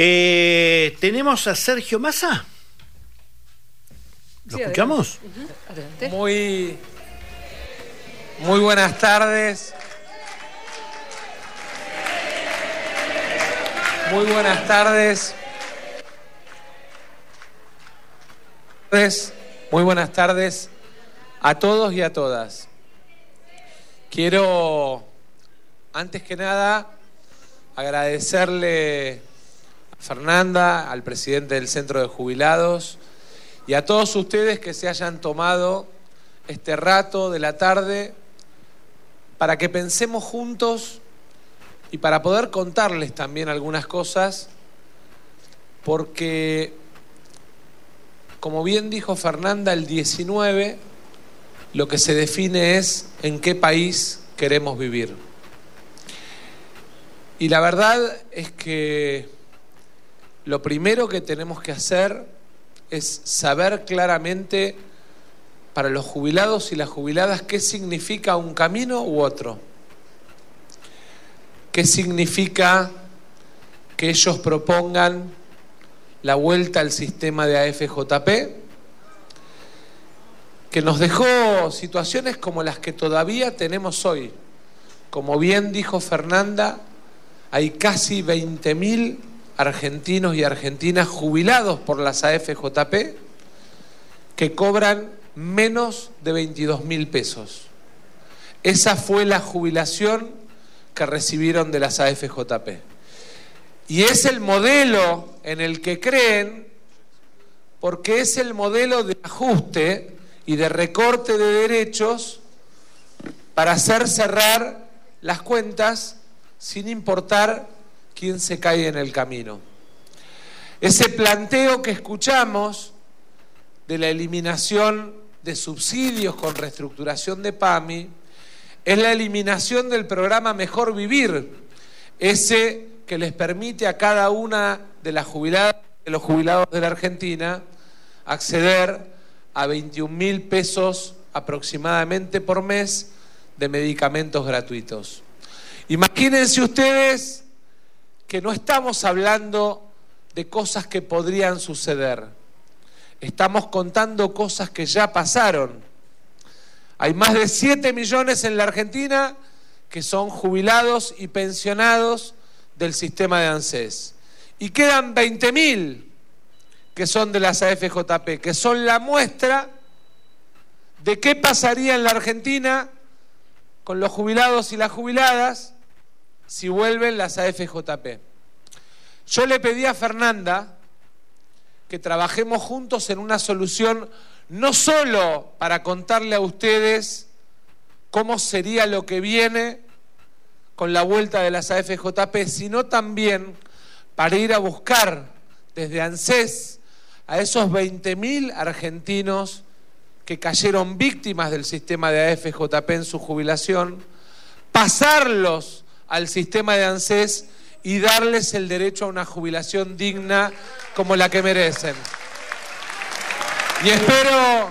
Eh, Tenemos a Sergio Massa. ¿Lo Sí, escuchamos? Muy, muy buenas tardes. Muy buenas tardes. Muy buenas tardes a todos y a todas. Quiero, antes que nada, agradecerle Fernanda, al presidente del Centro de Jubilados, y a todos ustedes que se hayan tomado este rato de la tarde para que pensemos juntos y para poder contarles también algunas cosas, porque, como bien dijo Fernanda, el 19 lo que se define es en qué país queremos vivir. Y la verdad es que lo primero que tenemos que hacer es saber claramente para los jubilados y las jubiladas qué significa un camino u otro. ¿Qué significa que ellos propongan la vuelta al sistema de AFJP? Que nos dejó situaciones como las que todavía tenemos hoy. Como bien dijo Fernanda, hay casi 20.000 argentinos y argentinas jubilados por las AFJP que cobran menos de 22 mil pesos. Esa fue la jubilación que recibieron de las AFJP. Y es el modelo en el que creen, porque es el modelo de ajuste y de recorte de derechos para hacer cerrar las cuentas sin importar quién se cae en el camino. Ese planteo que escuchamos de la eliminación de subsidios con reestructuración de PAMI es la eliminación del programa Mejor Vivir, ese que les permite a cada una de las jubiladas de los jubilados de la Argentina acceder a 21 mil pesos aproximadamente por mes de medicamentos gratuitos. Imagínense ustedes que no estamos hablando de cosas que podrían suceder. Estamos contando cosas que ya pasaron. Hay más de 7 millones en la Argentina que son jubilados y pensionados del sistema de ANSES. Y quedan 20 mil que son de las AFJP, que son la muestra de qué pasaría en la Argentina con los jubilados y las jubiladas si vuelven las AFJP. Yo le pedí a Fernanda que trabajemos juntos en una solución no solo para contarle a ustedes cómo sería lo que viene con la vuelta de las AFJP, sino también para ir a buscar desde ANSES a esos 20.000 argentinos que cayeron víctimas del sistema de AFJP en su jubilación, pasarlos al sistema de ANSES y darles el derecho a una jubilación digna como la que merecen. Y espero,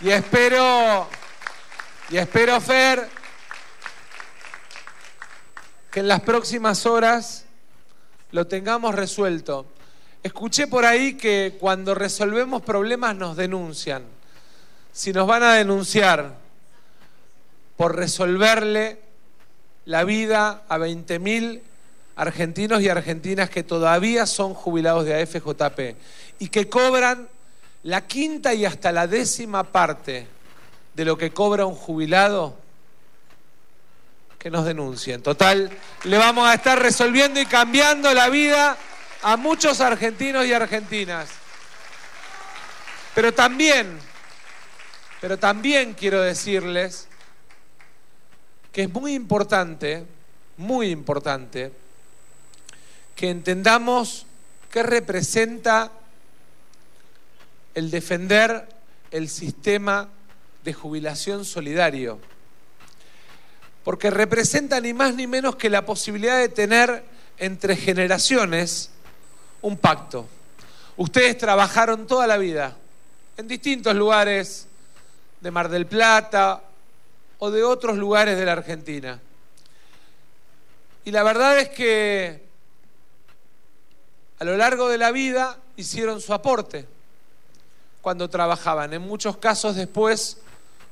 y espero, y espero, Fer, que en las próximas horas lo tengamos resuelto. Escuché por ahí que cuando resolvemos problemas nos denuncian. Si nos van a denunciar por resolverle la vida a 20.000 argentinos y argentinas que todavía son jubilados de AFJP y que cobran la quinta y hasta la décima parte de lo que cobra un jubilado, que nos denuncien. Total, le vamos a estar resolviendo y cambiando la vida a muchos argentinos y argentinas. Pero también, pero también quiero decirles que es muy importante, muy importante, que entendamos qué representa el defender el sistema de jubilación solidario. Porque representa ni más ni menos que la posibilidad de tener entre generaciones un pacto. Ustedes trabajaron toda la vida en distintos lugares de Mar del Plata o de otros lugares de la Argentina. Y la verdad es que a lo largo de la vida hicieron su aporte cuando trabajaban. En muchos casos después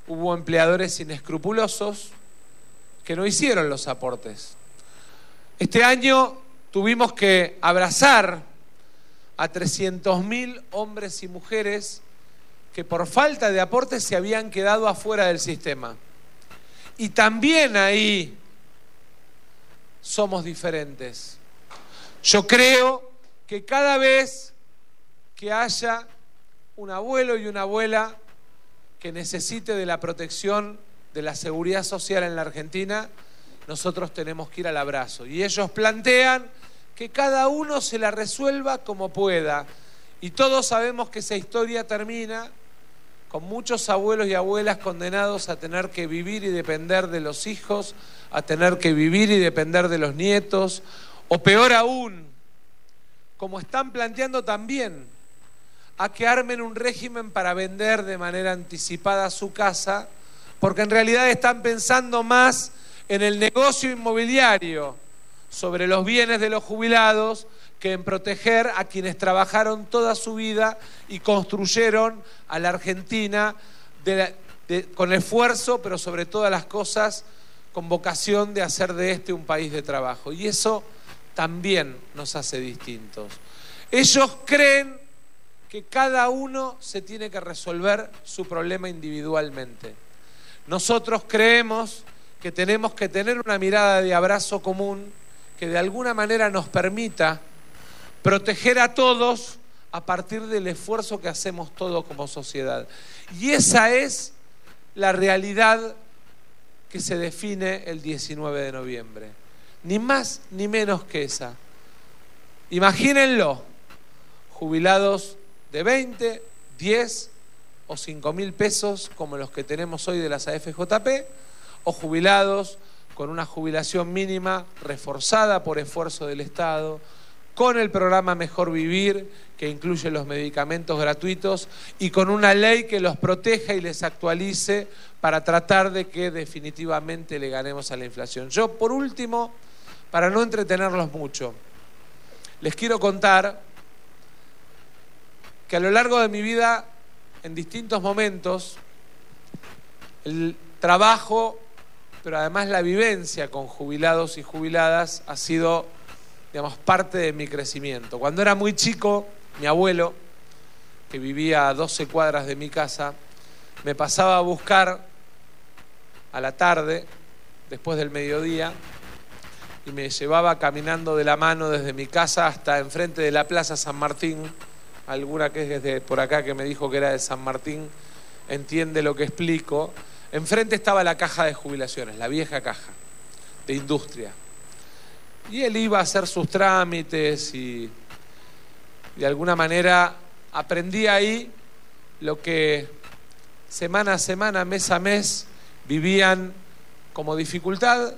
hubo empleadores inescrupulosos que no hicieron los aportes. Este año tuvimos que abrazar a 300.000 hombres y mujeres que por falta de aportes se habían quedado afuera del sistema. Y también ahí somos diferentes. Yo creo que cada vez que haya un abuelo y una abuela que necesite de la protección de la seguridad social en la Argentina, nosotros tenemos que ir al abrazo. Y ellos plantean que cada uno se la resuelva como pueda. Y todos sabemos que esa historia termina con muchos abuelos y abuelas condenados a tener que vivir y depender de los hijos, a tener que vivir y depender de los nietos, o peor aún, como están planteando también, a que armen un régimen para vender de manera anticipada su casa, porque en realidad están pensando más en el negocio inmobiliario sobre los bienes de los jubilados que en proteger a quienes trabajaron toda su vida y construyeron a la Argentina con esfuerzo, pero sobre todas las cosas con vocación de hacer de este un país de trabajo. Y eso también nos hace distintos. Ellos creen que cada uno se tiene que resolver su problema individualmente. Nosotros creemos que tenemos que tener una mirada de abrazo común que de alguna manera nos permita proteger a todos a partir del esfuerzo que hacemos todos como sociedad. Y esa es la realidad que se define el 19 de noviembre. Ni más ni menos que esa. Imagínenlo, jubilados de 20, 10 o 5 mil pesos como los que tenemos hoy de las AFJP, o jubilados con una jubilación mínima reforzada por esfuerzo del Estado, con el programa Mejor Vivir, que incluye los medicamentos gratuitos, y con una ley que los proteja y les actualice para tratar de que definitivamente le ganemos a la inflación. Yo, por último, para no entretenerlos mucho, les quiero contar que a lo largo de mi vida, en distintos momentos, el trabajo, pero además la vivencia con jubilados y jubiladas ha sido digamos, parte de mi crecimiento. Cuando era muy chico, mi abuelo, que vivía a 12 cuadras de mi casa, me pasaba a buscar a la tarde, después del mediodía, y me llevaba caminando de la mano desde mi casa hasta enfrente de la Plaza San Martín. Alguna que es desde por acá que me dijo que era de San Martín entiende lo que explico. Enfrente estaba la caja de jubilaciones, la vieja caja de industria. Y él iba a hacer sus trámites y de alguna manera aprendí ahí lo que semana a semana, mes a mes, vivían como dificultad,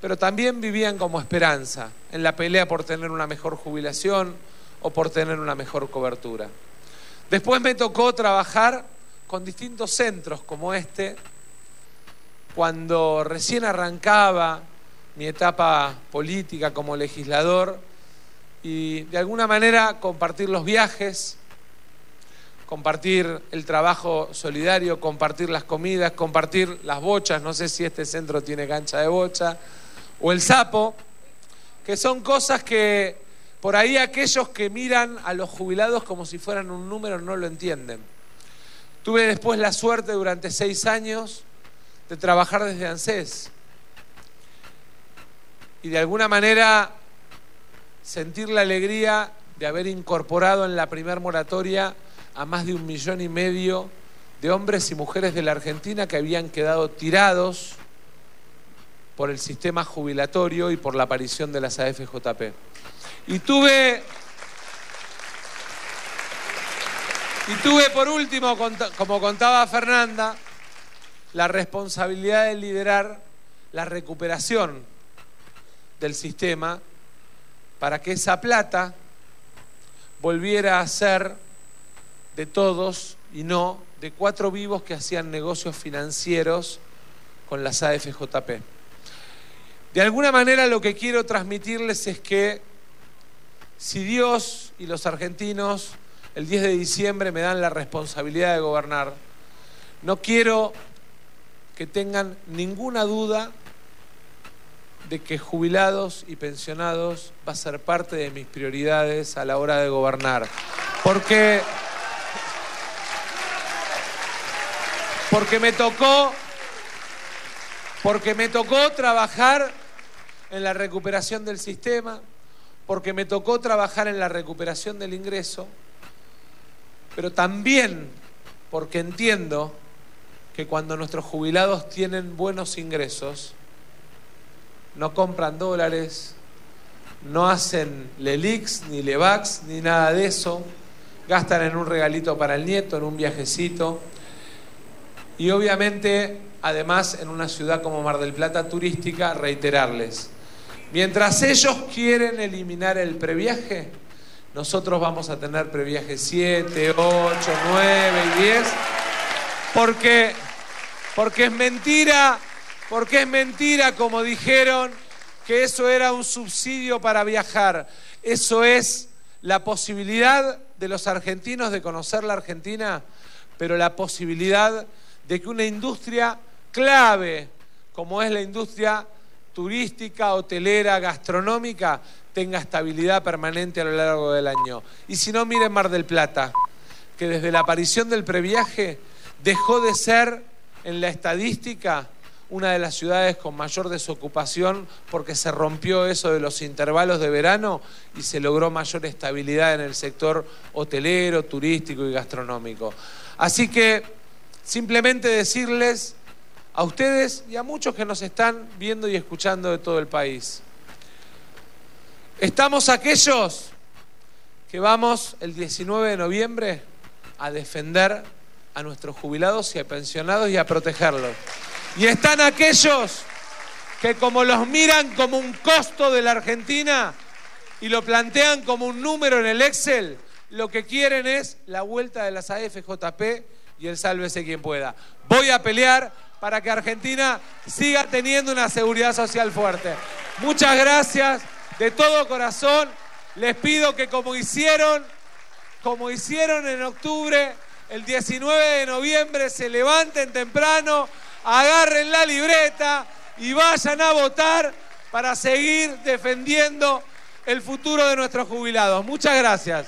pero también vivían como esperanza en la pelea por tener una mejor jubilación o por tener una mejor cobertura. Después me tocó trabajar con distintos centros como este, cuando recién arrancaba mi etapa política como legislador y de alguna manera compartir los viajes, compartir el trabajo solidario, compartir las comidas, compartir las bochas, no sé si este centro tiene cancha de bocha, o el sapo, que son cosas que por ahí aquellos que miran a los jubilados como si fueran un número no lo entienden. Tuve después la suerte durante seis años de trabajar desde ANSES y de alguna manera sentir la alegría de haber incorporado en la primer moratoria a más de un millón y medio de hombres y mujeres de la Argentina que habían quedado tirados por el sistema jubilatorio y por la aparición de las AFJP. Y tuve, y tuve por último, como contaba Fernanda, la responsabilidad de liderar la recuperación del sistema para que esa plata volviera a ser de todos y no de cuatro vivos que hacían negocios financieros con las AFJP. De alguna manera lo que quiero transmitirles es que si Dios y los argentinos el 10 de diciembre me dan la responsabilidad de gobernar, no quiero que tengan ninguna duda de que jubilados y pensionados va a ser parte de mis prioridades a la hora de gobernar. Porque, porque me tocó, porque me tocó trabajar en la recuperación del sistema, porque me tocó trabajar en la recuperación del ingreso, pero también porque entiendo que cuando nuestros jubilados tienen buenos ingresos, no compran dólares, no hacen Lelix, ni Levax, ni nada de eso, gastan en un regalito para el nieto, en un viajecito, y obviamente, además, en una ciudad como Mar del Plata turística, reiterarles, mientras ellos quieren eliminar el previaje, nosotros vamos a tener previaje 7, 8, 9 y 10, porque, porque es mentira porque es mentira, como dijeron, que eso era un subsidio para viajar. Eso es la posibilidad de los argentinos de conocer la Argentina, pero la posibilidad de que una industria clave, como es la industria turística, hotelera, gastronómica, tenga estabilidad permanente a lo largo del año. Y si no, miren Mar del Plata, que desde la aparición del previaje dejó de ser en la estadística una de las ciudades con mayor desocupación porque se rompió eso de los intervalos de verano y se logró mayor estabilidad en el sector hotelero, turístico y gastronómico. Así que simplemente decirles a ustedes y a muchos que nos están viendo y escuchando de todo el país, estamos aquellos que vamos el 19 de noviembre a defender a nuestros jubilados y a pensionados y a protegerlos. Y están aquellos que como los miran como un costo de la Argentina y lo plantean como un número en el Excel, lo que quieren es la vuelta de las AFJP y el sálvese quien pueda. Voy a pelear para que Argentina siga teniendo una seguridad social fuerte. Muchas gracias de todo corazón. Les pido que como hicieron, como hicieron en octubre, el 19 de noviembre se levanten temprano agarren la libreta y vayan a votar para seguir defendiendo el futuro de nuestros jubilados. Muchas gracias.